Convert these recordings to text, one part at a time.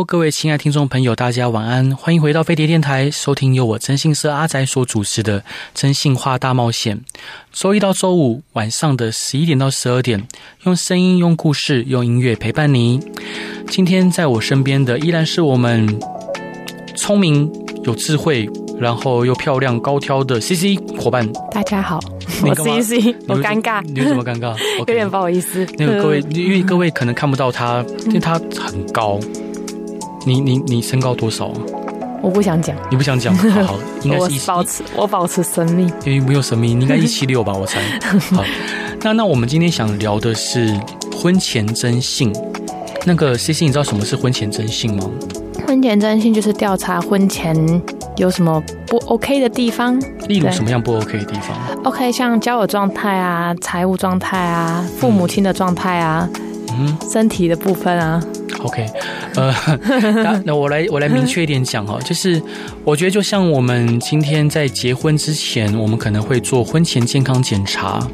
Hello，各位亲爱的听众朋友，大家晚安，欢迎回到飞碟电台，收听由我征信社阿宅所主持的《真心话大冒险》。周一到周五晚上的十一点到十二点，用声音、用故事、用音乐陪伴你。今天在我身边的依然是我们聪明、有智慧，然后又漂亮、高挑的 CC 伙伴。大家好，我 CC，我尴尬，你为什么尴尬？有点不好意思。那个各位，因为各位可能看不到他，因为他很高。你你你身高多少啊？我不想讲。你不想讲？好，好，应该是一我保持我保持神秘，因为没有神秘，你应该一七六吧？我猜。好，那那我们今天想聊的是婚前征信。那个 CC，你知道什么是婚前征信吗？婚前征信就是调查婚前有什么不 OK 的地方，例如什么样不 OK 的地方？OK，像交友状态啊、财务状态啊、父母亲的状态啊、嗯、身体的部分啊。OK，呃，那我来我来明确一点讲哈，就是我觉得就像我们今天在结婚之前，我们可能会做婚前健康检查。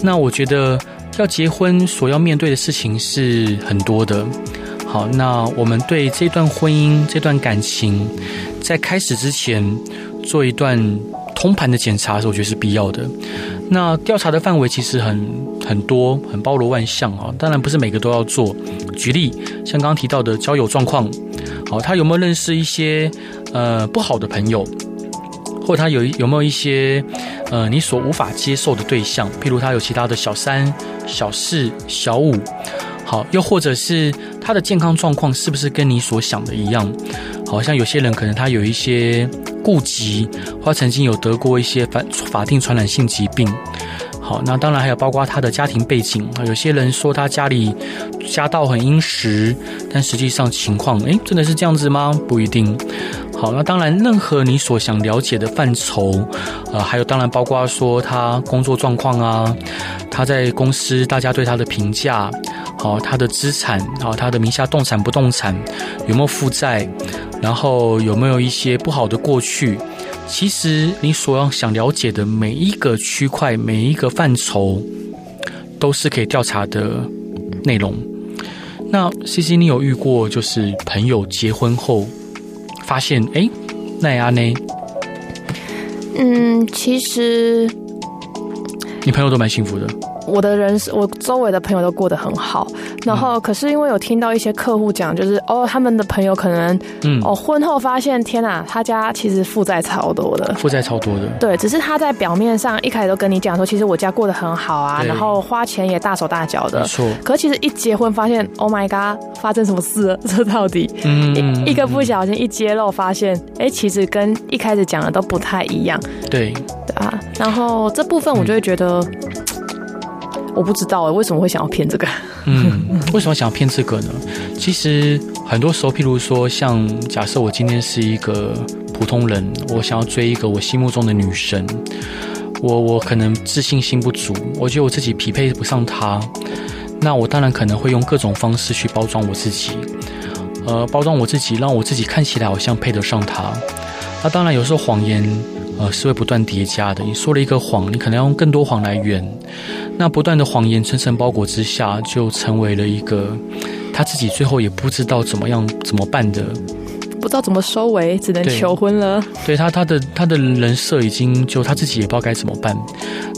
那我觉得要结婚所要面对的事情是很多的。好，那我们对这段婚姻、这段感情，在开始之前做一段通盘的检查的时候，我觉得是必要的。那调查的范围其实很很多，很包罗万象啊。当然不是每个都要做。举例，像刚刚提到的交友状况，好，他有没有认识一些呃不好的朋友，或他有有没有一些呃你所无法接受的对象，譬如他有其他的小三、小四、小五，好，又或者是他的健康状况是不是跟你所想的一样？好像有些人可能他有一些顾疾，或曾经有得过一些法法定传染性疾病。好，那当然还有包括他的家庭背景。有些人说他家里家道很殷实，但实际上情况，诶，真的是这样子吗？不一定。好，那当然，任何你所想了解的范畴，呃，还有当然包括说他工作状况啊，他在公司大家对他的评价，好，他的资产，好，他的名下动产不动产有没有负债，然后有没有一些不好的过去。其实你所要想了解的每一个区块、每一个范畴，都是可以调查的内容。那 CC，你有遇过就是朋友结婚后发现，哎，奈阿呢？嗯，其实你朋友都蛮幸福的。我的人是我周围的朋友都过得很好，然后可是因为有听到一些客户讲，就是哦，他们的朋友可能，嗯，哦，婚后发现，天哪，他家其实负债超多的，负债超多的，对，只是他在表面上一开始都跟你讲说，其实我家过得很好啊，然后花钱也大手大脚的，没错。可是其实一结婚发现，Oh my God，发生什么事了？这到底，嗯，一一个不小心一揭露，发现，哎，其实跟一开始讲的都不太一样，对，对啊，然后这部分我就会觉得。我不知道为什么会想要骗这个？嗯，为什么想要骗这个呢？其实很多时候，譬如说，像假设我今天是一个普通人，我想要追一个我心目中的女神，我我可能自信心不足，我觉得我自己匹配不上她，那我当然可能会用各种方式去包装我自己，呃，包装我自己，让我自己看起来好像配得上她。那当然有时候谎言。呃，是会不断叠加的。你说了一个谎，你可能要用更多谎来圆。那不断的谎言层层包裹之下，就成为了一个他自己最后也不知道怎么样怎么办的，不知道怎么收尾，只能求婚了。对，对他，他的他的人设已经就他自己也不知道该怎么办。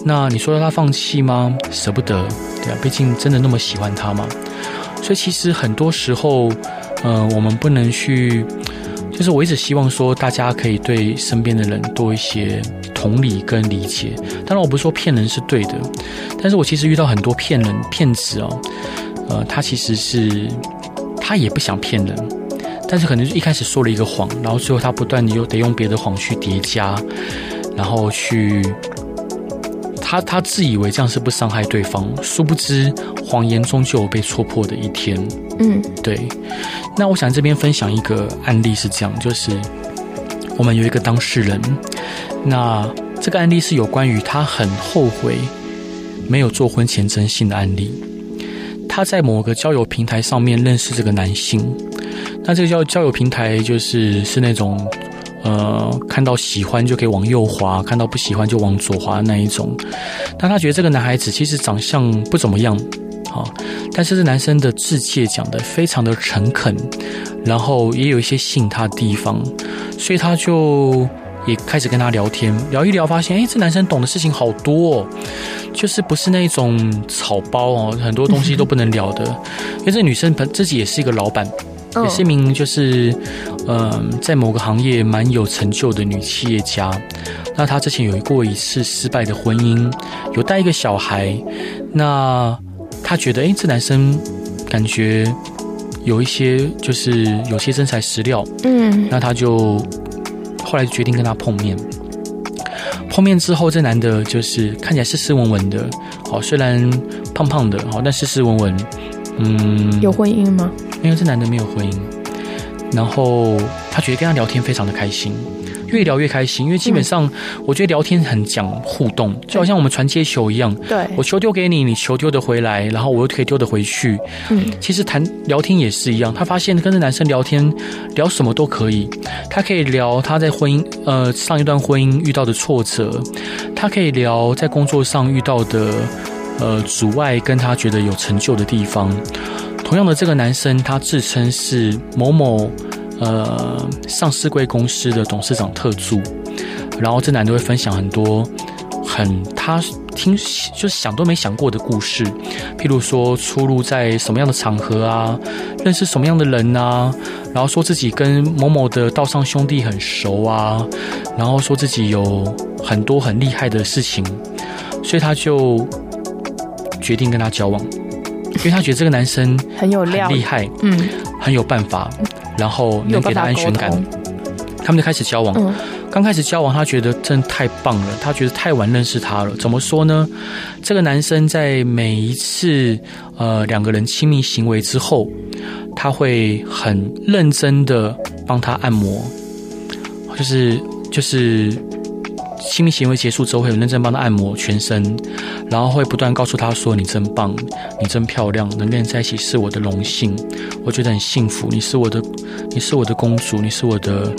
那你说他放弃吗？舍不得，对啊，毕竟真的那么喜欢他吗？所以其实很多时候，呃，我们不能去。就是我一直希望说，大家可以对身边的人多一些同理跟理解。当然，我不是说骗人是对的，但是我其实遇到很多骗人骗子哦，呃，他其实是他也不想骗人，但是可能就一开始说了一个谎，然后最后他不断的又得用别的谎去叠加，然后去。他他自以为这样是不伤害对方，殊不知谎言终究有被戳破的一天。嗯，对。那我想这边分享一个案例是这样，就是我们有一个当事人，那这个案例是有关于他很后悔没有做婚前征信的案例。他在某个交友平台上面认识这个男性，那这个交交友平台就是是那种，呃，看到喜欢就可以往右滑，看到不喜欢就往左滑的那一种。但他觉得这个男孩子其实长相不怎么样，好，但是这男生的致谢讲的非常的诚恳，然后也有一些吸引他的地方，所以他就。也开始跟他聊天，聊一聊，发现，哎，这男生懂的事情好多哦，就是不是那种草包哦，很多东西都不能聊的。因为这女生本自己也是一个老板，也是一名就是，嗯、呃，在某个行业蛮有成就的女企业家。那她之前有过一次失败的婚姻，有带一个小孩。那她觉得，哎，这男生感觉有一些就是有些真材实料。嗯，那她就。后来决定跟他碰面，碰面之后，这男的就是看起来斯斯文文的，好，虽然胖胖的，好，但斯斯文文，嗯，有婚姻吗？因为这男的没有婚姻，然后他觉得跟他聊天非常的开心。越聊越开心，因为基本上我觉得聊天很讲互动，就好像我们传接球一样。对，我球丢给你，你球丢得回来，然后我又可以丢得回去。嗯，其实谈聊天也是一样。他发现跟这男生聊天，聊什么都可以。他可以聊他在婚姻呃上一段婚姻遇到的挫折，他可以聊在工作上遇到的呃阻碍，跟他觉得有成就的地方。同样的，这个男生他自称是某某。呃，上市贵公司的董事长特助，然后这男的会分享很多很他听就想都没想过的故事，譬如说出入在什么样的场合啊，认识什么样的人啊，然后说自己跟某某的道上兄弟很熟啊，然后说自己有很多很厉害的事情，所以他就决定跟他交往，因为他觉得这个男生很有料，厉害，嗯，很有办法。然后能给他安全感，他们就开始交往。嗯，刚开始交往，他觉得真的太棒了，他觉得太晚认识他了。怎么说呢？这个男生在每一次呃两个人亲密行为之后，他会很认真的帮他按摩，就是就是。亲密行为结束之后，会有认真帮他按摩全身，然后会不断告诉他说：“你真棒，你真漂亮，能跟你在一起是我的荣幸，我觉得很幸福。你是我的，你是我的公主，你是我的，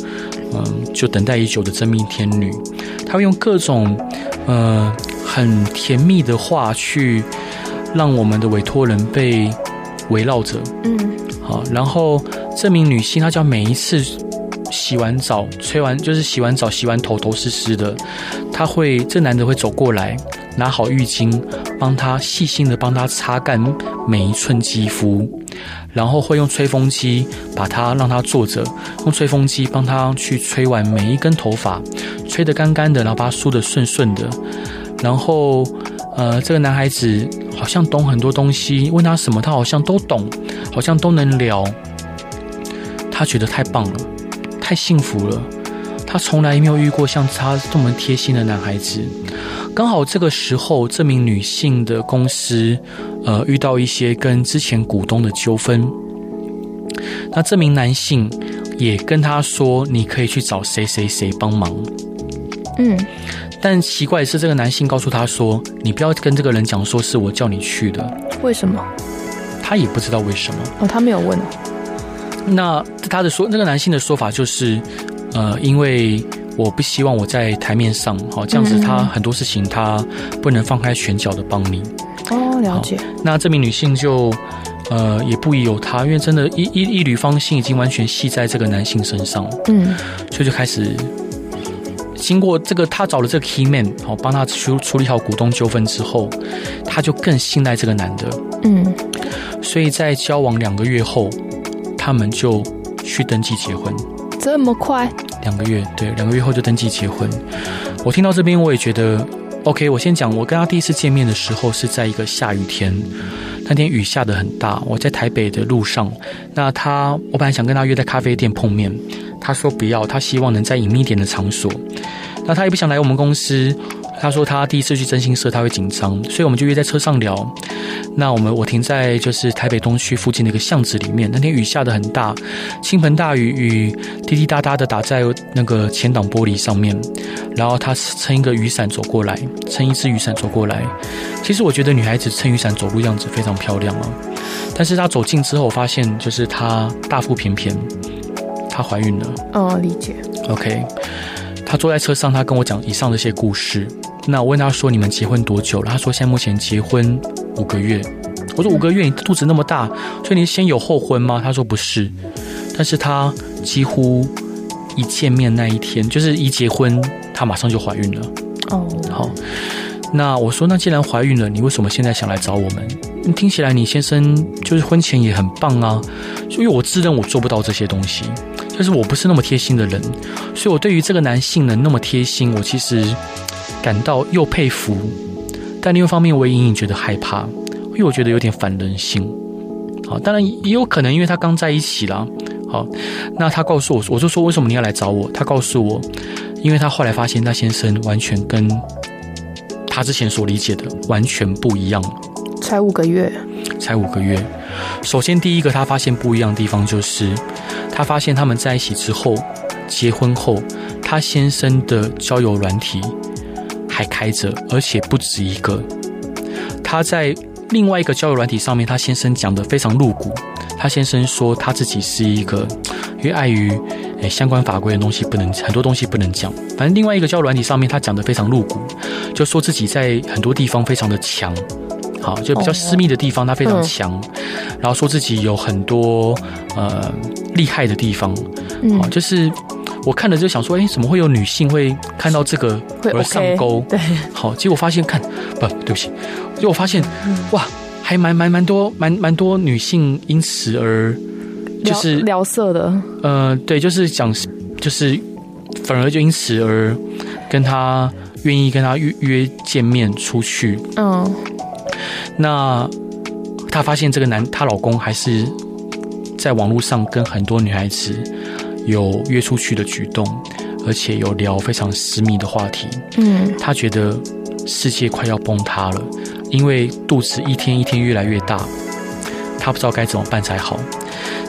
嗯，就等待已久的真命天女。”他会用各种呃很甜蜜的话去让我们的委托人被围绕着。嗯，好，然后这名女性她叫每一次。洗完澡，吹完就是洗完澡，洗完头头湿湿的，他会这男的会走过来，拿好浴巾，帮他细心的帮他擦干每一寸肌肤，然后会用吹风机把他让他坐着，用吹风机帮他去吹完每一根头发，吹得干干的，然后把他梳得顺顺的，然后呃，这个男孩子好像懂很多东西，问他什么他好像都懂，好像都能聊，他觉得太棒了。太幸福了，他从来没有遇过像他这么贴心的男孩子。刚好这个时候，这名女性的公司，呃，遇到一些跟之前股东的纠纷。那这名男性也跟她说：“你可以去找谁谁谁帮忙。”嗯，但奇怪的是，这个男性告诉她说：“你不要跟这个人讲，说是我叫你去的。”为什么？他也不知道为什么。哦，他没有问。那他的说，那个男性的说法就是，呃，因为我不希望我在台面上，好这样子，他很多事情他不能放开拳脚的帮你。哦，了解。那这名女性就，呃，也不疑有他，因为真的一，一一一缕芳心已经完全系在这个男性身上。嗯，所以就开始经过这个，他找了这个 key man，好帮他处处理好股东纠纷之后，他就更信赖这个男的。嗯，所以在交往两个月后。他们就去登记结婚，这么快？两个月，对，两个月后就登记结婚。我听到这边，我也觉得 OK。我先讲，我跟他第一次见面的时候是在一个下雨天，那天雨下的很大。我在台北的路上，那他，我本来想跟他约在咖啡店碰面，他说不要，他希望能在隐秘点的场所。那他也不想来我们公司，他说他第一次去真心社，他会紧张，所以我们就约在车上聊。那我们我停在就是台北东区附近的一个巷子里面。那天雨下得很大，倾盆大雨，雨滴滴答答的打在那个前挡玻璃上面。然后他撑一个雨伞走过来，撑一支雨伞走过来。其实我觉得女孩子撑雨伞走路样子非常漂亮啊。但是她走近之后，我发现就是她大腹便便，她怀孕了。哦，理解。OK。他坐在车上，他跟我讲以上这些故事。那我问他说：“你们结婚多久了？”他说：“现在目前结婚五个月。”我说：“五个月，你肚子那么大，所以你先有后婚吗？”他说：“不是。”但是他几乎一见面那一天，就是一结婚，他马上就怀孕了。哦，好。那我说：“那既然怀孕了，你为什么现在想来找我们？听起来你先生就是婚前也很棒啊。”因为我自认我做不到这些东西。就是我不是那么贴心的人，所以我对于这个男性能那么贴心，我其实感到又佩服，但另一方面我也隐隐觉得害怕，因为我觉得有点反人性。好，当然也有可能因为他刚在一起啦。好，那他告诉我，我就说为什么你要来找我？他告诉我，因为他后来发现那先生完全跟他之前所理解的完全不一样。才五个月，才五个月。首先第一个他发现不一样的地方就是。他发现他们在一起之后，结婚后，他先生的交友软体还开着，而且不止一个。他在另外一个交友软体上面，他先生讲的非常露骨。他先生说他自己是一个，因为碍于诶相关法规的东西不能很多东西不能讲。反正另外一个交友软体上面，他讲的非常露骨，就说自己在很多地方非常的强。好，就比较私密的地方，他非常强，然后说自己有很多呃厉害的地方，好，就是我看了就想说，哎，怎么会有女性会看到这个而上钩？对，好，结果发现看不对不起，结果发现哇，还蛮蛮蛮多蛮蛮多女性因此而就是聊色的，呃，对，就是讲就是反而就因此而跟他愿意跟他约约见面出去，嗯。那她发现这个男，她老公还是在网络上跟很多女孩子有约出去的举动，而且有聊非常私密的话题。嗯，他觉得世界快要崩塌了，因为肚子一天一天越来越大，他不知道该怎么办才好。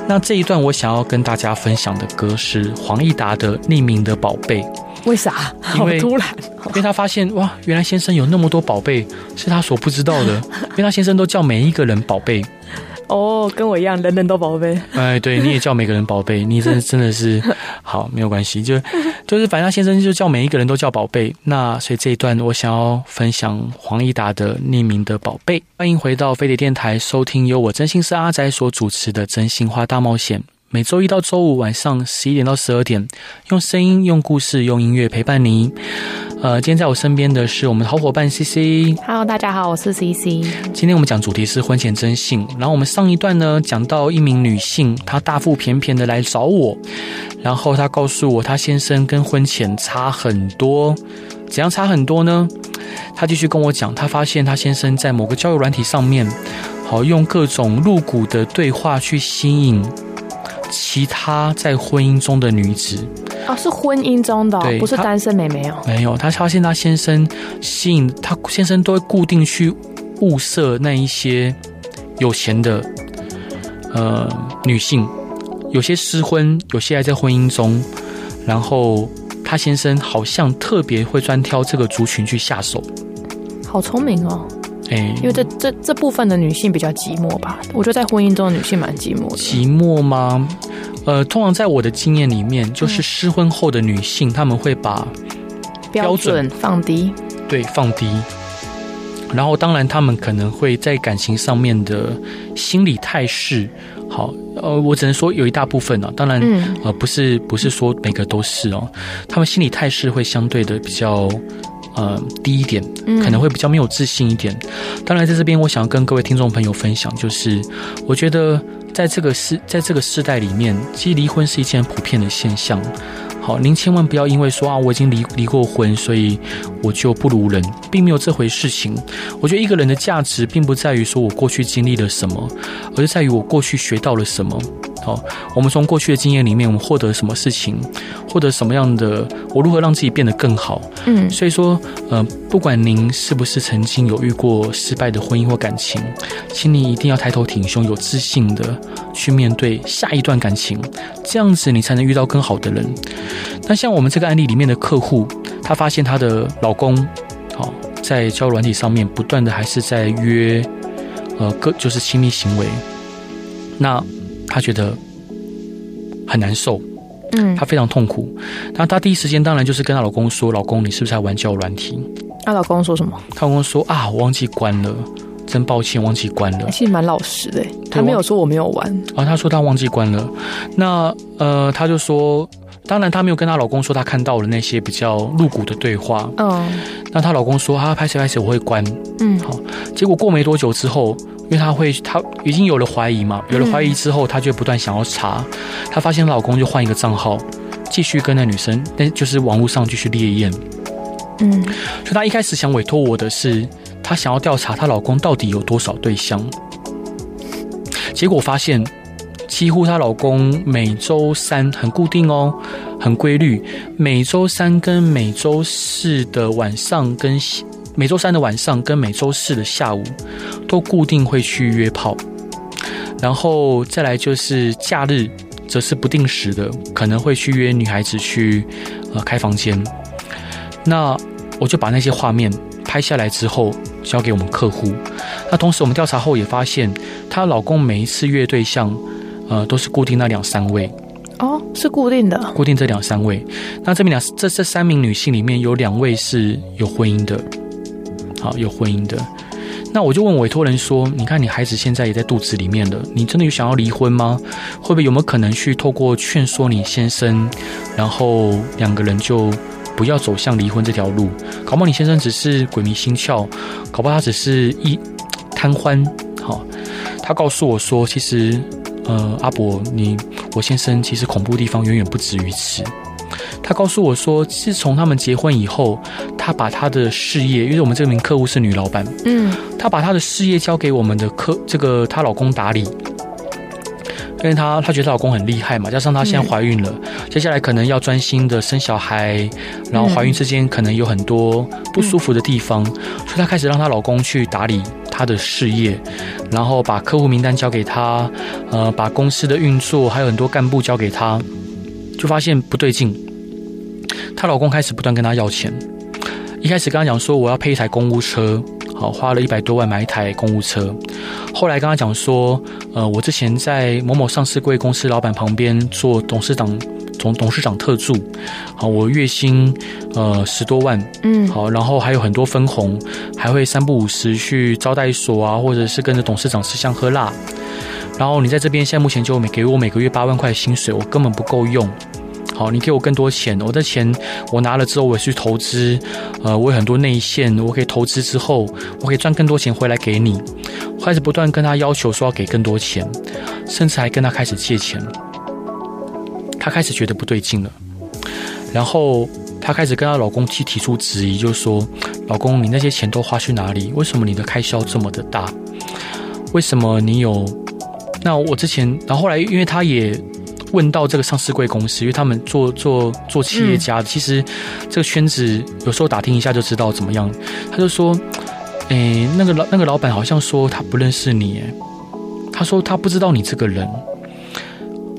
那这一段我想要跟大家分享的歌是黄义达的《匿名的宝贝》。为啥？好突然，因为他发现哇，原来先生有那么多宝贝是他所不知道的，因为他先生都叫每一个人宝贝。哦，跟我一样，人人都宝贝。哎，对，你也叫每个人宝贝，你真真的是 好，没有关系，就就是反正先生就叫每一个人都叫宝贝。那所以这一段我想要分享黄义达的匿名的宝贝。欢迎回到飞碟电台，收听由我真心是阿仔所主持的真心话大冒险。每周一到周五晚上十一点到十二点，用声音、用故事、用音乐陪伴你。呃，今天在我身边的是我们的好伙伴 CC。Hello，大家好，我是 CC。今天我们讲主题是婚前征信，然后我们上一段呢讲到一名女性，她大腹便便的来找我，然后她告诉我她先生跟婚前差很多，怎样差很多呢？她继续跟我讲，她发现她先生在某个交友软体上面，好用各种露骨的对话去吸引。其他在婚姻中的女子哦，是婚姻中的，不是单身妹妹哦。没有，她发现她先生吸引她先生都会固定去物色那一些有钱的呃女性，有些失婚，有些还在婚姻中，然后她先生好像特别会专挑这个族群去下手，好聪明哦。哎，因为这这这部分的女性比较寂寞吧？我觉得在婚姻中的女性蛮寂寞的。寂寞吗？呃，通常在我的经验里面，就是失婚后的女性，她们会把标准放低，对，放低。然后，当然，她们可能会在感情上面的心理态势，好，呃，我只能说有一大部分呢、啊。当然，呃，不是不是说每个都是哦，她们心理态势会相对的比较。呃，低一点，可能会比较没有自信一点。当然，在这边，我想要跟各位听众朋友分享，就是我觉得在这个世，在这个世代里面，其实离婚是一件普遍的现象。好，您千万不要因为说啊，我已经离离过婚，所以我就不如人，并没有这回事情。我觉得一个人的价值，并不在于说我过去经历了什么，而是在于我过去学到了什么。好，我们从过去的经验里面，我们获得什么事情，获得什么样的，我如何让自己变得更好？嗯，所以说，呃，不管您是不是曾经有遇过失败的婚姻或感情，请你一定要抬头挺胸，有自信的去面对下一段感情，这样子你才能遇到更好的人。那像我们这个案例里面的客户，她发现她的老公，好，在交友软体上面不断的还是在约，呃，个就是亲密行为，那。她觉得很难受，嗯，她非常痛苦。那她第一时间当然就是跟她老公说：“老公，你是不是在玩交友软体？”她老公说什么？她老公说：“啊，我忘记关了，真抱歉，忘记关了。”其实蛮老实的，他没有说我没有玩啊。他说他忘记关了。那呃，他就说，当然她没有跟她老公说他看到了那些比较露骨的对话。嗯，那她老公说：“啊，拍谁拍谁，我会关。”嗯，好。结果过没多久之后。因为她会，她已经有了怀疑嘛，有了怀疑之后，她就不断想要查。她发现老公就换一个账号，继续跟那女生，那就是网络上继续烈焰。嗯，所以她一开始想委托我的是，她想要调查她老公到底有多少对象。结果发现，几乎她老公每周三很固定哦，很规律，每周三跟每周四的晚上跟。每周三的晚上跟每周四的下午都固定会去约炮，然后再来就是假日则是不定时的，可能会去约女孩子去呃开房间。那我就把那些画面拍下来之后交给我们客户。那同时我们调查后也发现，她老公每一次约对象呃都是固定那两三位哦，是固定的，固定这两三位。那这边两这这三名女性里面有两位是有婚姻的。啊，有婚姻的，那我就问委托人说：“你看，你孩子现在也在肚子里面了，你真的有想要离婚吗？会不会有没有可能去透过劝说你先生，然后两个人就不要走向离婚这条路？搞不好你先生只是鬼迷心窍，搞不好他只是一贪欢。好，他告诉我说，其实，呃，阿伯，你我先生其实恐怖地方远远不止于此。”他告诉我说，自从他们结婚以后，他把他的事业，因为我们这名客户是女老板，嗯，他把他的事业交给我们的客这个她老公打理，因为她她觉得她老公很厉害嘛，加上她现在怀孕了，嗯，接下来可能要专心的生小孩，然后怀孕之间可能有很多不舒服的地方，嗯，所以她开始让她老公去打理她的事业，然后把客户名单交给她，呃，把公司的运作还有很多干部交给她，就发现不对劲。她老公开始不断跟她要钱，一开始跟她讲说我要配一台公务车，好，花了一百多万买一台公务车。后来跟她讲说，呃，我之前在某某上市贵公司老板旁边做董事长总董事长特助，好，我月薪呃十多万，嗯，好，然后还有很多分红，还会三不五时去招待所啊，或者是跟着董事长吃香喝辣。然后你在这边现在目前就每给我每个月八万块薪水，我根本不够用。好，你给我更多钱，我的钱我拿了之后，我去投资，呃，我有很多内线，我可以投资之后，我可以赚更多钱回来给你。开始不断跟他要求说要给更多钱，甚至还跟他开始借钱。他开始觉得不对劲了，然后他开始跟他老公去提出质疑，就说，老公，你那些钱都花去哪里？为什么你的开销这么的大？为什么你有？那我之前，然后后来，因为他也。问到这个上市贵公司，因为他们做做做企业家的，其实这个圈子有时候打听一下就知道怎么样。他就说：“诶，那个老那个老板好像说他不认识你，诶，他说他不知道你这个人。”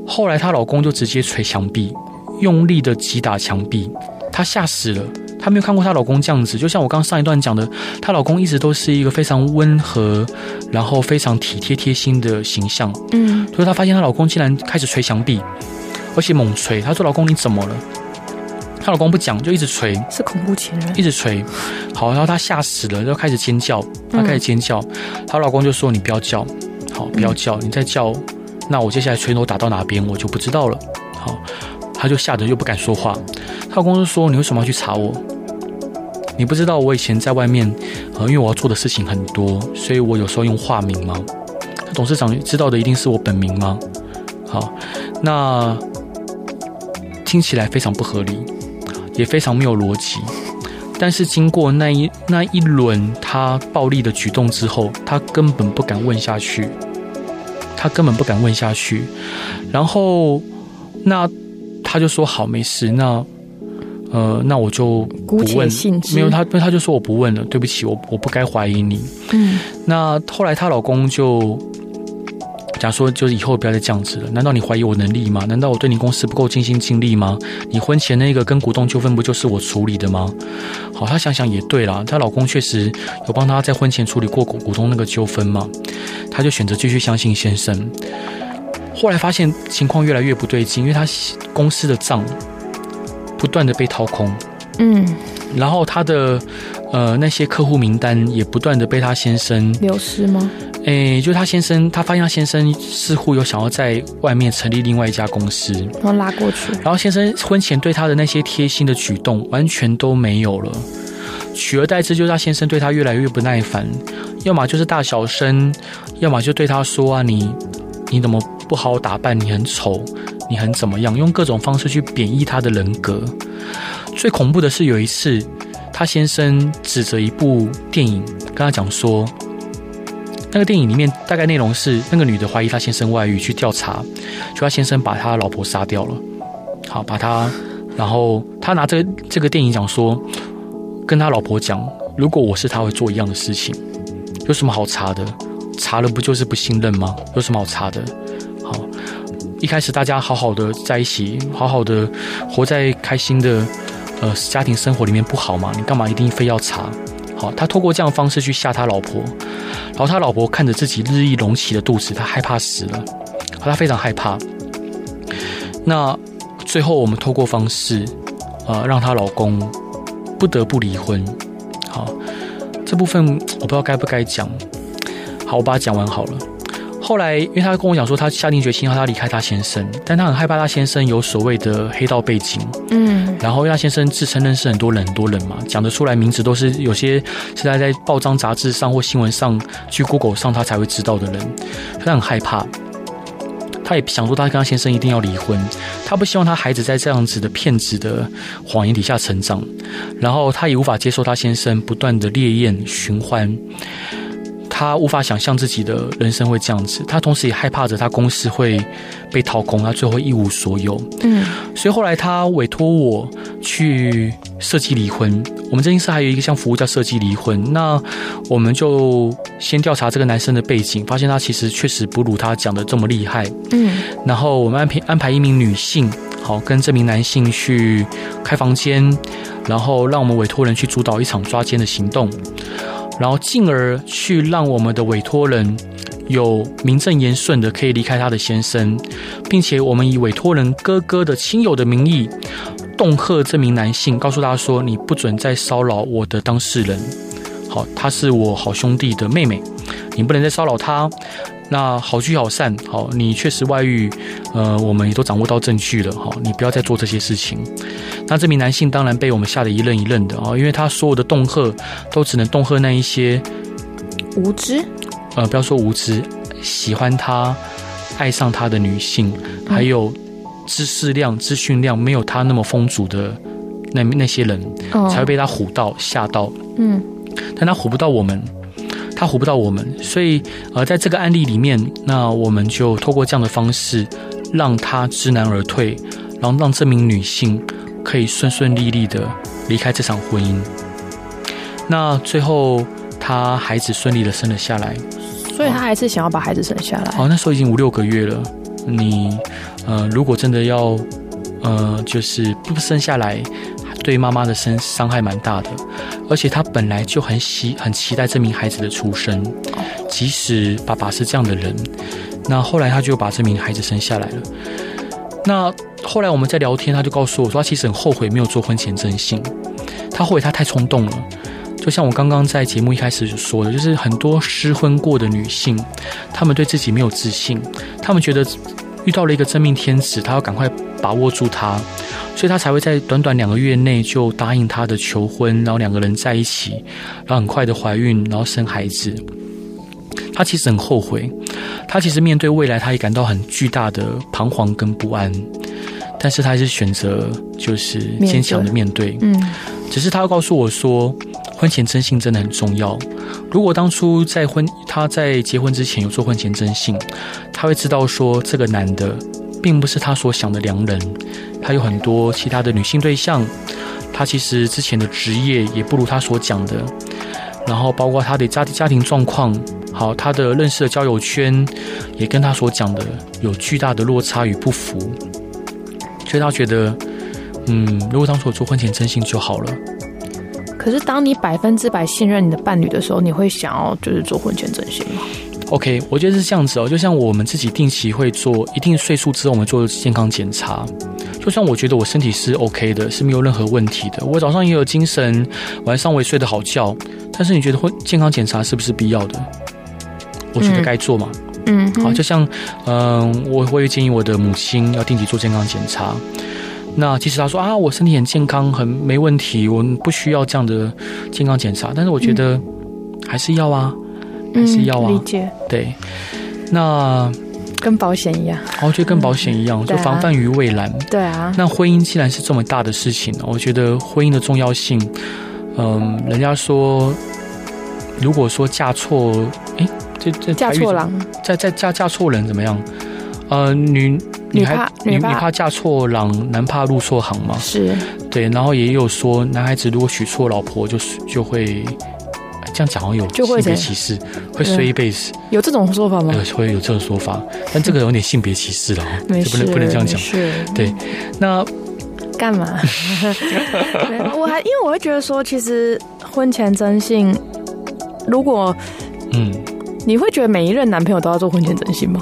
后来她老公就直接捶墙壁，用力的击打墙壁，她吓死了。她没有看过她老公这样子，就像我刚上一段讲的，她老公一直都是一个非常温和，然后非常体贴贴心的形象。嗯，所以她发现她老公竟然开始捶墙壁，而且猛捶。她说：“老公，你怎么了？”她老公不讲，就一直捶，是恐怖情人，一直捶。好，然后她吓死了，就开始尖叫。她开始尖叫，她、嗯、老公就说：“你不要叫，好，不要叫，你再叫，那我接下来拳头打到哪边，我就不知道了。”好，她就吓得又不敢说话。她老公就说：“你为什么要去查我？”你不知道我以前在外面，呃，因为我要做的事情很多，所以我有时候用化名吗？董事长知道的一定是我本名吗？好，那听起来非常不合理，也非常没有逻辑。但是经过那一那一轮他暴力的举动之后，他根本不敢问下去。他根本不敢问下去。然后那他就说好，没事，那呃，那我就不问。没有他，他就说我不问了，对不起，我我不该怀疑你。嗯，那后来她老公就。假如说，就是以后不要再这样子了。难道你怀疑我能力吗？难道我对你公司不够尽心尽力吗？你婚前那个跟股东纠纷不就是我处理的吗？好，她想想也对啦，她老公确实有帮她在婚前处理过股股东那个纠纷嘛。她就选择继续相信先生。后来发现情况越来越不对劲，因为她公司的账不断的被掏空，嗯，然后他的呃那些客户名单也不断的被他先生流失吗？诶，就他先生，他发现他先生似乎有想要在外面成立另外一家公司，然后拉过去。然后先生婚前对他的那些贴心的举动完全都没有了，取而代之就是他先生对他越来越不耐烦，要么就是大小声，要么就对他说啊，你你怎么不好好打扮？你很丑，你很怎么样？用各种方式去贬义他的人格。最恐怖的是有一次，他先生指着一部电影跟他讲说。那个电影里面大概内容是，那个女的怀疑她先生外遇，去调查，就他先生把他老婆杀掉了。好，把他，然后他拿这这个电影讲说，跟他老婆讲，如果我是他会做一样的事情。有什么好查的？查了不就是不信任吗？有什么好查的？一开始大家好好的在一起，好好的活在开心的呃家庭生活里面不好吗？你干嘛一定非要查？好，他透过这样的方式去吓他老婆，然后他老婆看着自己日益隆起的肚子，他害怕死了，他非常害怕。那最后我们透过方式，呃，让她老公不得不离婚。好，这部分我不知道该不该讲。好，我把它讲完好了。后来，因为他跟我讲说，他下定决心要他离开他先生，但他很害怕他先生有所谓的黑道背景，嗯，然后因为他先生自称认识很多人，很多人嘛，讲得出来名字都是有些是他在报章杂志上或新闻上去 Google 上他才会知道的人，所以他很害怕，他也想说他跟他先生一定要离婚，他不希望他孩子在这样子的骗子的谎言底下成长，然后他也无法接受他先生不断的烈焰寻欢。他无法想象自己的人生会这样子，他同时也害怕着他公司会被掏空，他最后一无所有。嗯，所以后来他委托我去设计离婚。我们这件事还有一个项服务叫设计离婚。那我们就先调查这个男生的背景，发现他其实确实不如他讲的这么厉害。嗯，然后我们安排安排一名女性，好跟这名男性去开房间，然后让我们委托人去主导一场抓奸的行动。然后进而去让我们的委托人有名正言顺的可以离开他的先生，并且我们以委托人哥哥的亲友的名义恫吓这名男性，告诉他说：“你不准再骚扰我的当事人。好，他是我好兄弟的妹妹，你不能再骚扰他。”那好聚好散，好，你确实外遇，呃，我们也都掌握到证据了，好，你不要再做这些事情。那这名男性当然被我们吓得一愣一愣的啊，因为他所有的恫吓都只能恫吓那一些无知，呃，不要说无知，喜欢他、爱上他的女性，还有知识量、资讯量没有他那么丰足的那那些人，才会被他唬到吓到。嗯，但他唬不到我们。他唬不到我们，所以呃，在这个案例里面，那我们就透过这样的方式，让他知难而退，然后让这名女性可以顺顺利利的离开这场婚姻。那最后，他孩子顺利的生了下来，所以他还是想要把孩子生下来。哦，那时候已经五六个月了。你呃，如果真的要呃，就是不生下来。对妈妈的身伤害蛮大的，而且她本来就很喜很期待这名孩子的出生，即使爸爸是这样的人，那后来他就把这名孩子生下来了。那后来我们在聊天，他就告诉我说，他其实很后悔没有做婚前征信，他后悔他太冲动了。就像我刚刚在节目一开始就说的，就是很多失婚过的女性，她们对自己没有自信，她们觉得遇到了一个真命天子，他要赶快把握住他。所以他才会在短短两个月内就答应他的求婚，然后两个人在一起，然后很快的怀孕，然后生孩子。他其实很后悔，他其实面对未来，他也感到很巨大的彷徨跟不安。但是他还是选择就是坚强的面对。嗯，只是他要告诉我说，婚前征信真的很重要。如果当初在婚他在结婚之前有做婚前征信，他会知道说这个男的并不是他所想的良人，他有很多其他的女性对象，他其实之前的职业也不如他所讲的，然后包括他的家家庭状况，好，他的认识的交友圈也跟他所讲的有巨大的落差与不符，所以他觉得，嗯，如果当初我做婚前征信就好了。可是，当你百分之百信任你的伴侣的时候，你会想要就是做婚前整形吗？OK，我觉得是这样子哦。就像我们自己定期会做一定岁数之后，我们做健康检查。就像我觉得我身体是 OK 的，是没有任何问题的。我早上也有精神，晚上我也睡得好觉。但是你觉得会健康检查是不是必要的？我觉得该做嘛。嗯，好，就像嗯、呃，我会建议我的母亲要定期做健康检查。那即使他说啊，我身体很健康，很没问题，我们不需要这样的健康检查。但是我觉得还是要啊，嗯、还是要啊。理解。对，那跟保险一样。我觉得跟保险一样，就防范于未然。对啊。那婚姻既然是这么大的事情，我觉得婚姻的重要性，嗯，人家说，如果说嫁错，哎，这这嫁错郎，再再嫁嫁错人怎么样？呃，女。女孩，女女怕嫁错郎，男怕入错行吗？是，对。然后也有说，男孩子如果娶错老婆，就就会这样讲，好像有性别歧视，会衰一辈子。有这种说法吗？会有这种说法，但这个有点性别歧视了，没就不能不能这样讲。对，那干嘛？我还因为我会觉得说，其实婚前征信，如果嗯，你会觉得每一任男朋友都要做婚前征信吗？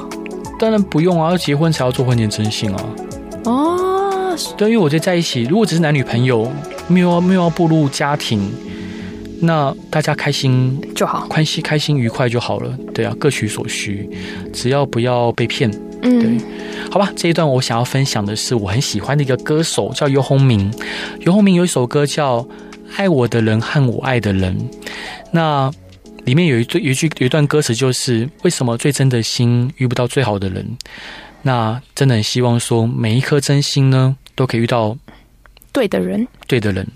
当然不用啊，要结婚才要做婚前征信啊。哦，对，因为我觉得在一起，如果只是男女朋友，没有没有要步入家庭，那大家开心就好，关系开心愉快就好了。对啊，各取所需，只要不要被骗。嗯，对，好吧。这一段我想要分享的是我很喜欢的一个歌手，叫游鸿明。游鸿明有一首歌叫《爱我的人和我爱的人》，那。里面有一句有一句有一段歌词，就是为什么最真的心遇不到最好的人？那真的很希望说，每一颗真心呢，都可以遇到对的人，对的人。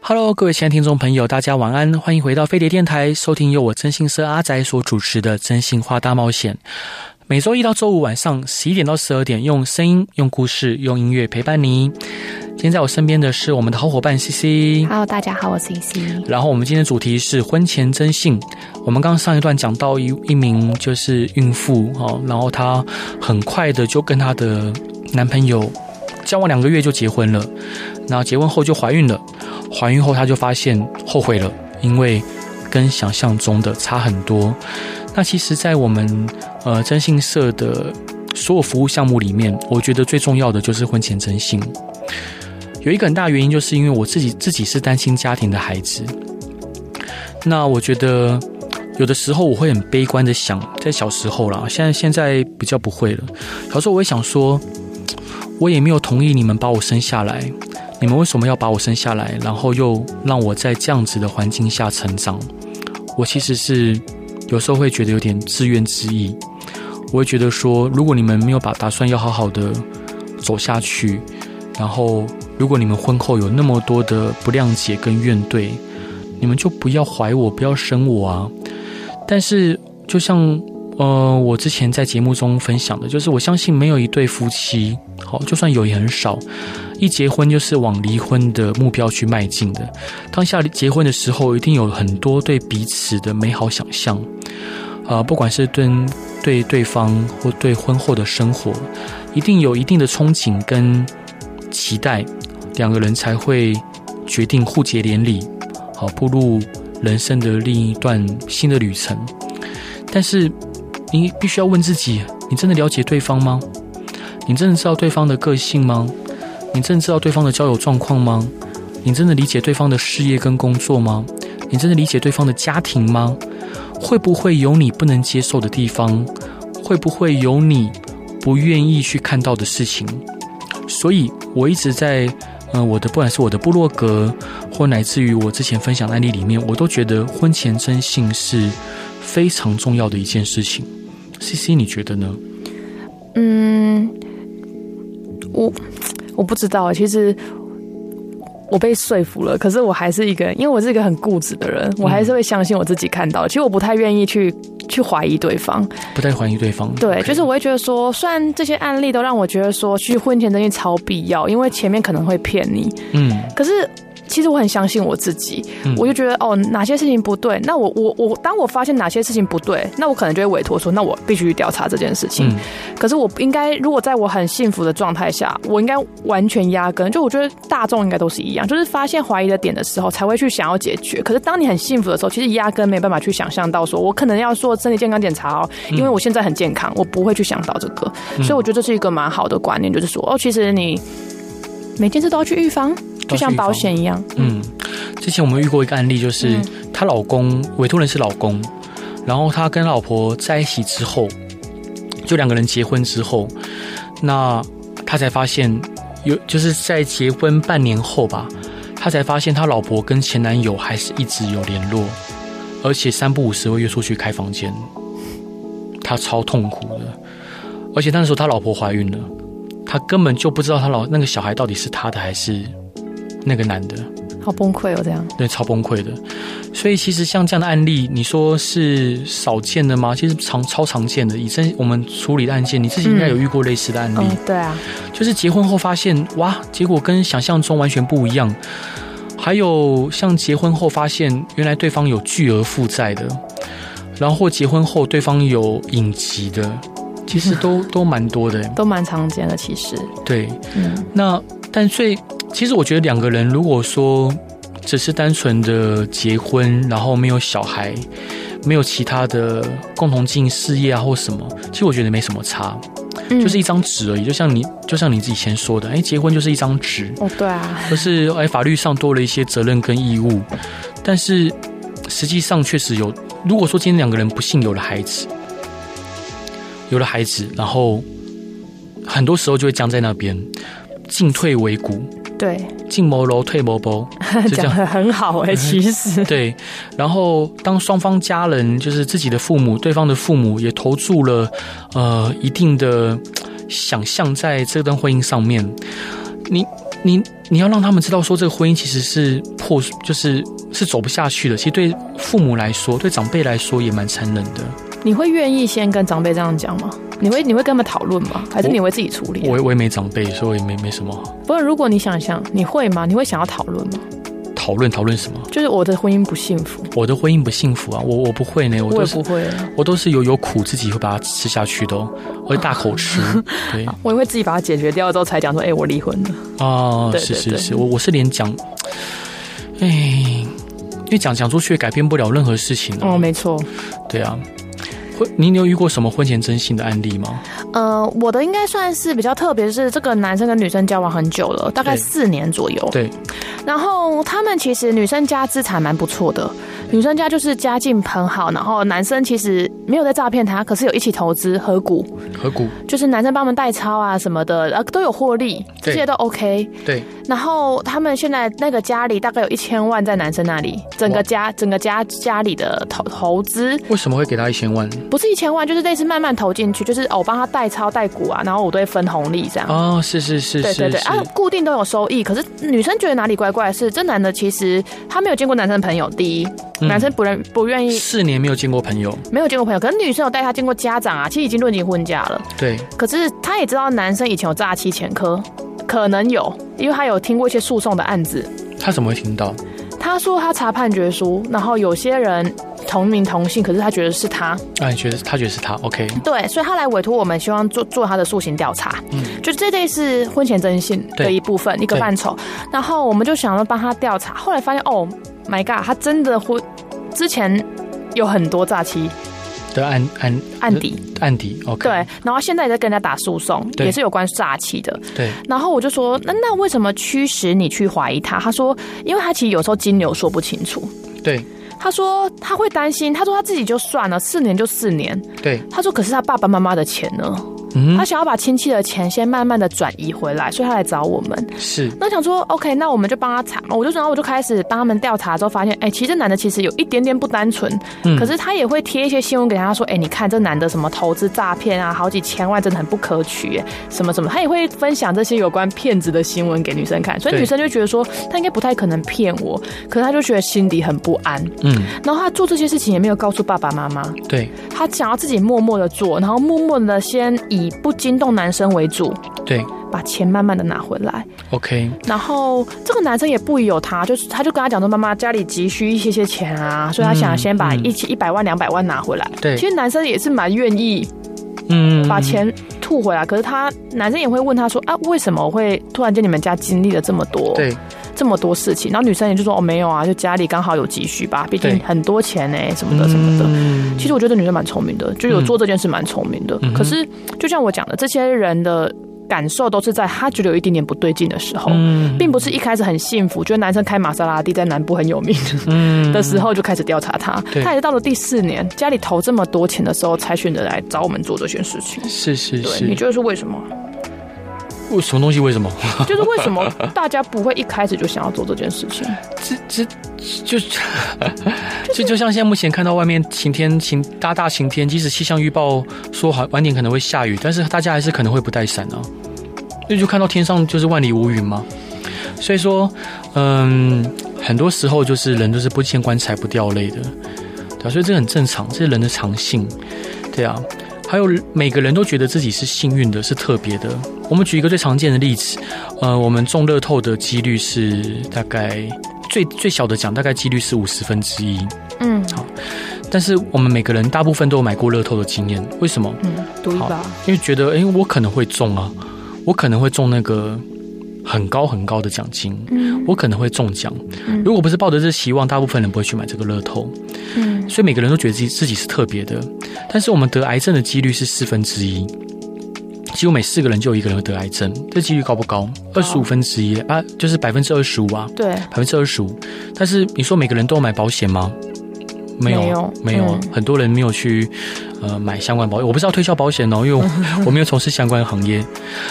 Hello，各位亲爱的听众朋友，大家晚安，欢迎回到飞碟电台，收听由我真心社阿宅所主持的《真心话大冒险》。每周一到周五晚上十一点到十二点，用声音、用故事、用音乐陪伴你。今天在我身边的是我们的好伙伴 CC。Hello，大家好，我是 CC。然后我们今天的主题是婚前征信。我们刚刚上一段讲到一一名就是孕妇哦，然后她很快的就跟她的男朋友交往两个月就结婚了，然后结婚后就怀孕了，怀孕后她就发现后悔了，因为跟想象中的差很多。那其实，在我们呃征信社的所有服务项目里面，我觉得最重要的就是婚前征信。有一个很大原因，就是因为我自己自己是单亲家庭的孩子。那我觉得有的时候我会很悲观的想，在小时候啦，现在现在比较不会了。小时候我会想说，我也没有同意你们把我生下来，你们为什么要把我生下来，然后又让我在这样子的环境下成长？我其实是有时候会觉得有点自怨自艾。我会觉得说，如果你们没有把打算要好好的走下去，然后。如果你们婚后有那么多的不谅解跟怨怼，你们就不要怀我，不要生我啊！但是，就像呃，我之前在节目中分享的，就是我相信没有一对夫妻，好，就算有也很少，一结婚就是往离婚的目标去迈进的。当下结婚的时候，一定有很多对彼此的美好想象，呃，不管是对对对方或对婚后的生活，一定有一定的憧憬跟期待。两个人才会决定互结连理，好步入人生的另一段新的旅程。但是，你必须要问自己：你真的了解对方吗？你真的知道对方的个性吗？你真的知道对方的交友状况吗？你真的理解对方的事业跟工作吗？你真的理解对方的家庭吗？会不会有你不能接受的地方？会不会有你不愿意去看到的事情？所以，我一直在。嗯，我的不管是我的部落格，或乃至于我之前分享案例里面，我都觉得婚前征信是非常重要的一件事情。CC，你觉得呢？嗯，我我不知道。其实我被说服了，可是我还是一个，因为我是一个很固执的人，我还是会相信我自己看到。其实我不太愿意去去怀疑对方，不太怀疑对方。对，就是我会觉得说，虽然这些案例都让我觉得说，去婚前登记超必要，因为前面可能会骗你。嗯，可是。其实我很相信我自己，嗯、我就觉得哦，哪些事情不对，那我我我，当我发现哪些事情不对，那我可能就会委托说，那我必须去调查这件事情。嗯、可是我应该，如果在我很幸福的状态下，我应该完全压根。就我觉得大众应该都是一样，就是发现怀疑的点的时候，才会去想要解决。可是当你很幸福的时候，其实压根没办法去想象到说，我可能要做身体健康检查哦，因为我现在很健康，我不会去想到这个。嗯、所以我觉得这是一个蛮好的观念，就是说哦，其实你每件事都要去预防。就像保险一样。嗯，之前我们遇过一个案例，就是她老公委托人是老公，然后他跟老婆在一起之后，就两个人结婚之后，那他才发现有，就是在结婚半年后吧，他才发现他老婆跟前男友还是一直有联络，而且三不五时会约出去开房间，他超痛苦的，而且那时候他老婆怀孕了，他根本就不知道他老那个小孩到底是他的还是。那个男的，好崩溃哦，这样对，超崩溃的。所以其实像这样的案例，你说是少见的吗？其实常超常见的。以前我们处理的案件，你自己应该有遇过类似的案例。嗯嗯、对啊，就是结婚后发现哇，结果跟想象中完全不一样。还有像结婚后发现原来对方有巨额负债的，然后或结婚后对方有隐疾的，其实都 都蛮多的，都蛮常见的。其实对，嗯，那但最。其实我觉得两个人如果说只是单纯的结婚，然后没有小孩，没有其他的共同经营事业啊或什么，其实我觉得没什么差，嗯、就是一张纸而已。就像你就像你自己先说的，哎，结婚就是一张纸。哦，对啊。就是哎，法律上多了一些责任跟义务，但是实际上确实有。如果说今天两个人不幸有了孩子，有了孩子，然后很多时候就会僵在那边，进退维谷。对，进谋楼退谋包，讲的很好哎、欸，其实对。然后当双方家人，就是自己的父母，对方的父母也投注了呃一定的想象在这段婚姻上面，你你你要让他们知道说这个婚姻其实是破，就是是走不下去的。其实对父母来说，对长辈来说也蛮残忍的。你会愿意先跟长辈这样讲吗？你会你会跟他们讨论吗？还是你会自己处理？我我也没长辈，所以我也没没什么。不过如果你想想，你会吗？你会想要讨论吗？讨论讨论什么？就是我的婚姻不幸福。我的婚姻不幸福啊！我我不会呢，我都是我不会，我都是有有苦自己会把它吃下去的，我会大口吃。对，我也会自己把它解决掉之后才讲说，哎、欸，我离婚了。哦，是是是，我我是连讲，哎，因为讲讲出去改变不了任何事情。哦，没错。对啊。会，你有遇过什么婚前征信的案例吗？呃，我的应该算是比较特别，是这个男生跟女生交往很久了，大概四年左右。对。然后他们其实女生家资产蛮不错的，女生家就是家境很好，然后男生其实没有在诈骗她，可是有一起投资合股。合股。就是男生帮他们代操啊什么的，呃，都有获利，这些都 OK。对。然后他们现在那个家里大概有一千万在男生那里，整个家整个家家里的投投资。为什么会给他一千万？不是一千万，就是类似慢慢投进去，就是哦，我帮他代操代股啊，然后我都会分红利这样。哦，是是是，对对对啊，固定都有收益。可是女生觉得哪里怪怪的是，这男的其实他没有见过男生朋友。第一，嗯、男生不愿不愿意四年没有见过朋友，没有见过朋友。可是女生有带他见过家长啊，其实已经论及婚嫁了。对，可是他也知道男生以前有诈欺前科，可能有，因为他有听过一些诉讼的案子。他怎么会听到？他说他查判决书，然后有些人同名同姓，可是他觉得是他。啊，你觉得他觉得是他？OK。对，所以他来委托我们，希望做做他的塑形调查。嗯，就这类是婚前征信的一部分，一个范畴。然后我们就想要帮他调查，后来发现哦，My God，他真的婚之前有很多诈欺。的案案案底案底，OK。对，然后现在也在跟人家打诉讼，也是有关诈欺的。对。然后我就说，那那为什么驱使你去怀疑他？他说，因为他其实有时候金流说不清楚。对。他说他会担心，他说他自己就算了，四年就四年。对。他说，可是他爸爸妈妈的钱呢？他想要把亲戚的钱先慢慢的转移回来，所以他来找我们。是，那想说，OK，那我们就帮他查嘛。我就然后我就开始帮他们调查，之后发现，哎、欸，其实这男的其实有一点点不单纯。嗯。可是他也会贴一些新闻给他说，哎、欸，你看这男的什么投资诈骗啊，好几千万，真的很不可取，什么什么。他也会分享这些有关骗子的新闻给女生看，所以女生就觉得说，他应该不太可能骗我。可是他就觉得心里很不安。嗯。然后他做这些事情也没有告诉爸爸妈妈。对。他想要自己默默的做，然后默默的先以不惊动男生为主。对。把钱慢慢的拿回来，OK。然后这个男生也不疑有他，就是他就跟他讲说，妈妈家里急需一些些钱啊，所以他想先把一起一百万两百万拿回来。对，其实男生也是蛮愿意，嗯，把钱吐回来。可是他男生也会问他说啊，为什么会突然间你们家经历了这么多，对，这么多事情？然后女生也就说哦，没有啊，就家里刚好有急需吧，毕竟很多钱呢，什么的什么的。其实我觉得女生蛮聪明的，就有做这件事蛮聪明的。可是就像我讲的，这些人的。感受都是在他觉得有一点点不对劲的时候，嗯，并不是一开始很幸福，觉得男生开玛莎拉蒂在南部很有名的时候就开始调查他。他也是到了第四年，家里投这么多钱的时候，才选择来找我们做这件事情。是是是，你觉得是为什么？为什么东西？为什么？就是为什么大家不会一开始就想要做这件事情？这这就就 就像现在目前看到外面晴天晴大大晴天，即使气象预报说好晚点可能会下雨，但是大家还是可能会不带伞啊。那就看到天上就是万里无云嘛。所以说，嗯，很多时候就是人都是不见棺材不掉泪的，对啊，所以这很正常，这是人的常性，对啊。还有每个人都觉得自己是幸运的，是特别的。我们举一个最常见的例子，呃，我们中乐透的几率是大概最最小的奖，大概几率是五十分之一。嗯，好。但是我们每个人大部分都有买过乐透的经验，为什么？嗯，赌一把，因为觉得哎，我可能会中啊，我可能会中那个很高很高的奖金，嗯，我可能会中奖。嗯，如果不是抱着这希望，大部分人不会去买这个乐透。嗯，所以每个人都觉得自己自己是特别的。但是我们得癌症的几率是四分之一，几乎每四个人就有一个人会得癌症，这几率高不高？二十五分之一啊，就是百分之二十五啊。对，百分之二十五。但是你说每个人都有买保险吗？没有，没有，没有、嗯，很多人没有去呃买相关保险。我不是要推销保险哦，因为我 我没有从事相关的行业。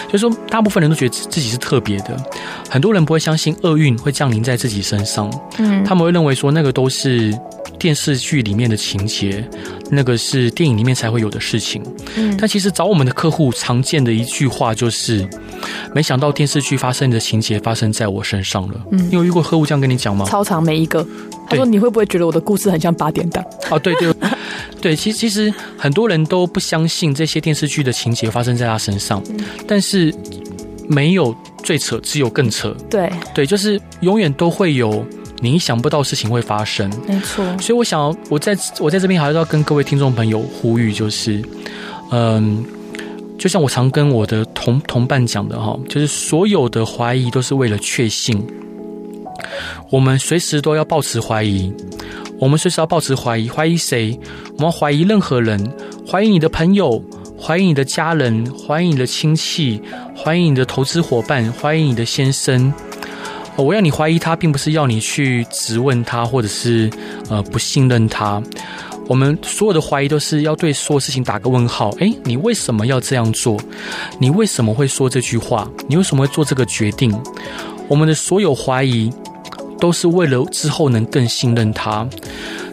就是说，大部分人都觉得自己是特别的，很多人不会相信厄运会降临在自己身上。嗯，他们会认为说那个都是。电视剧里面的情节，那个是电影里面才会有的事情。嗯，但其实找我们的客户常见的一句话就是：“没想到电视剧发生的情节发生在我身上了。”嗯，你有遇过客户这样跟你讲吗？超长每一个，他说：“你会不会觉得我的故事很像八点档？”哦，对对对，其实其实很多人都不相信这些电视剧的情节发生在他身上，嗯，但是没有最扯，只有更扯。对对，就是永远都会有。你意想不到事情会发生，没错。所以我想要，我在我在这边还是要跟各位听众朋友呼吁，就是，嗯，就像我常跟我的同同伴讲的哈，就是所有的怀疑都是为了确信。我们随时都要保持怀疑，我们随时要保持怀疑，怀疑谁？我们要怀疑任何人，怀疑你的朋友，怀疑你的家人，怀疑你的亲戚，怀疑你的投资伙伴，怀疑你的先生。我要你怀疑他，并不是要你去质问他，或者是呃不信任他。我们所有的怀疑都是要对所有事情打个问号。诶，你为什么要这样做？你为什么会说这句话？你为什么会做这个决定？我们的所有怀疑都是为了之后能更信任他。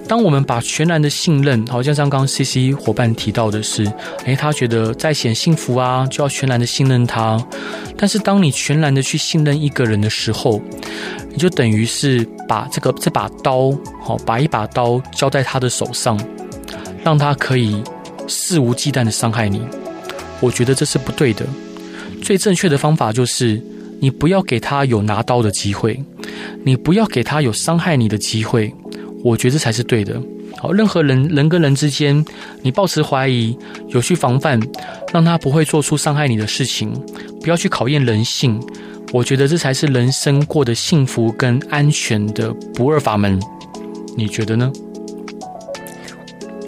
当我们把全然的信任，好像像刚刚 CC 伙伴提到的是，诶，他觉得在显幸福啊，就要全然的信任他。但是当你全然的去信任一个人的时候，你就等于是把这个这把刀，好，把一把刀交在他的手上，让他可以肆无忌惮的伤害你。我觉得这是不对的。最正确的方法就是，你不要给他有拿刀的机会，你不要给他有伤害你的机会。我觉得这才是对的。好，任何人人跟人之间，你保持怀疑，有去防范，让他不会做出伤害你的事情，不要去考验人性。我觉得这才是人生过得幸福跟安全的不二法门。你觉得呢？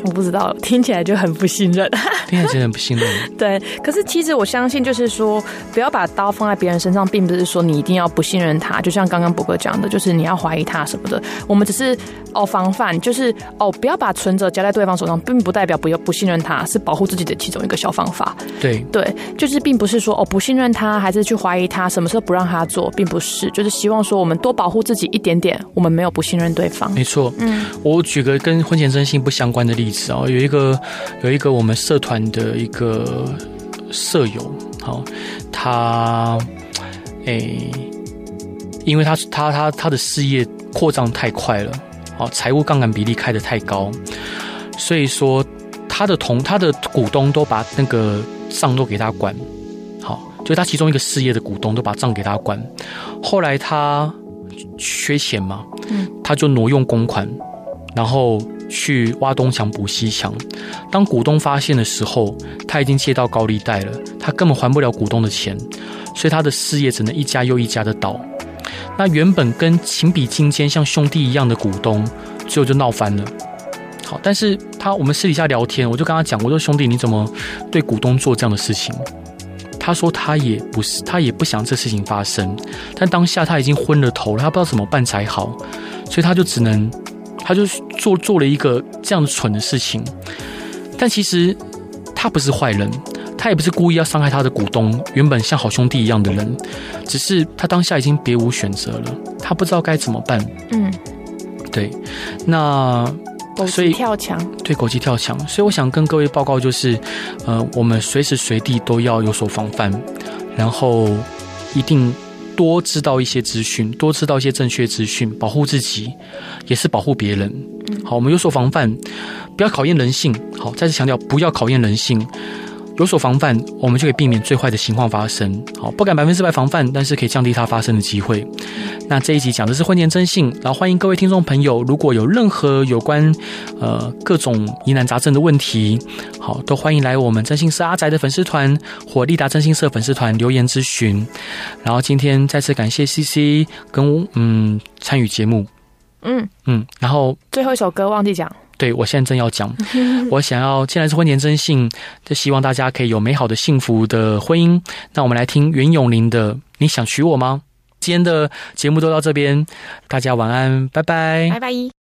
我不知道，听起来就很不信任。听起来真的很不信任。对，可是其实我相信，就是说，不要把刀放在别人身上，并不是说你一定要不信任他。就像刚刚博哥讲的，就是你要怀疑他什么的。我们只是哦防范，就是哦不要把存折交在对方手上，并不代表不要不信任他，是保护自己的其中一个小方法。对对，就是并不是说哦不信任他，还是去怀疑他，什么时候不让他做，并不是，就是希望说我们多保护自己一点点，我们没有不信任对方。没错，嗯，我举个跟婚前征信不相关的例子啊，有一个有一个我们社团的一个舍友，好，他诶、欸，因为他他他他的事业扩张太快了，好，财务杠杆比例开得太高，所以说他的同他的股东都把那个账都给他管，好，就他其中一个事业的股东都把账给他管，后来他缺钱嘛，嗯，他就挪用公款，然后。去挖东墙补西墙，当股东发现的时候，他已经借到高利贷了，他根本还不了股东的钱，所以他的事业只能一家又一家的倒。那原本跟情比金坚像兄弟一样的股东，最后就闹翻了。好，但是他我们私底下聊天，我就跟他讲，我说兄弟，你怎么对股东做这样的事情？他说他也不是，他也不想这事情发生，但当下他已经昏了头了，他不知道怎么办才好，所以他就只能。他就做做了一个这样蠢的事情，但其实他不是坏人，他也不是故意要伤害他的股东，原本像好兄弟一样的人，只是他当下已经别无选择了，他不知道该怎么办。嗯，对，那所以跳墙，对，狗急跳墙，所以我想跟各位报告就是，呃，我们随时随地都要有所防范，然后一定。多知道一些资讯，多知道一些正确资讯，保护自己，也是保护别人。好，我们有所防范，不要考验人性。好，再次强调，不要考验人性。有所防范，我们就可以避免最坏的情况发生。好，不敢百分之百防范，但是可以降低它发生的机会。那这一集讲的是婚前征信，然后欢迎各位听众朋友，如果有任何有关呃各种疑难杂症的问题，好，都欢迎来我们征信社阿宅的粉丝团或立达征信社粉丝团留言咨询。然后今天再次感谢 CC 跟嗯参与节目，嗯嗯，然后最后一首歌忘记讲。对，我现在正要讲，我想要，既然是婚前征信，就希望大家可以有美好的、幸福的婚姻。那我们来听袁咏琳的《你想娶我吗》。今天的节目都到这边，大家晚安，拜拜，拜拜。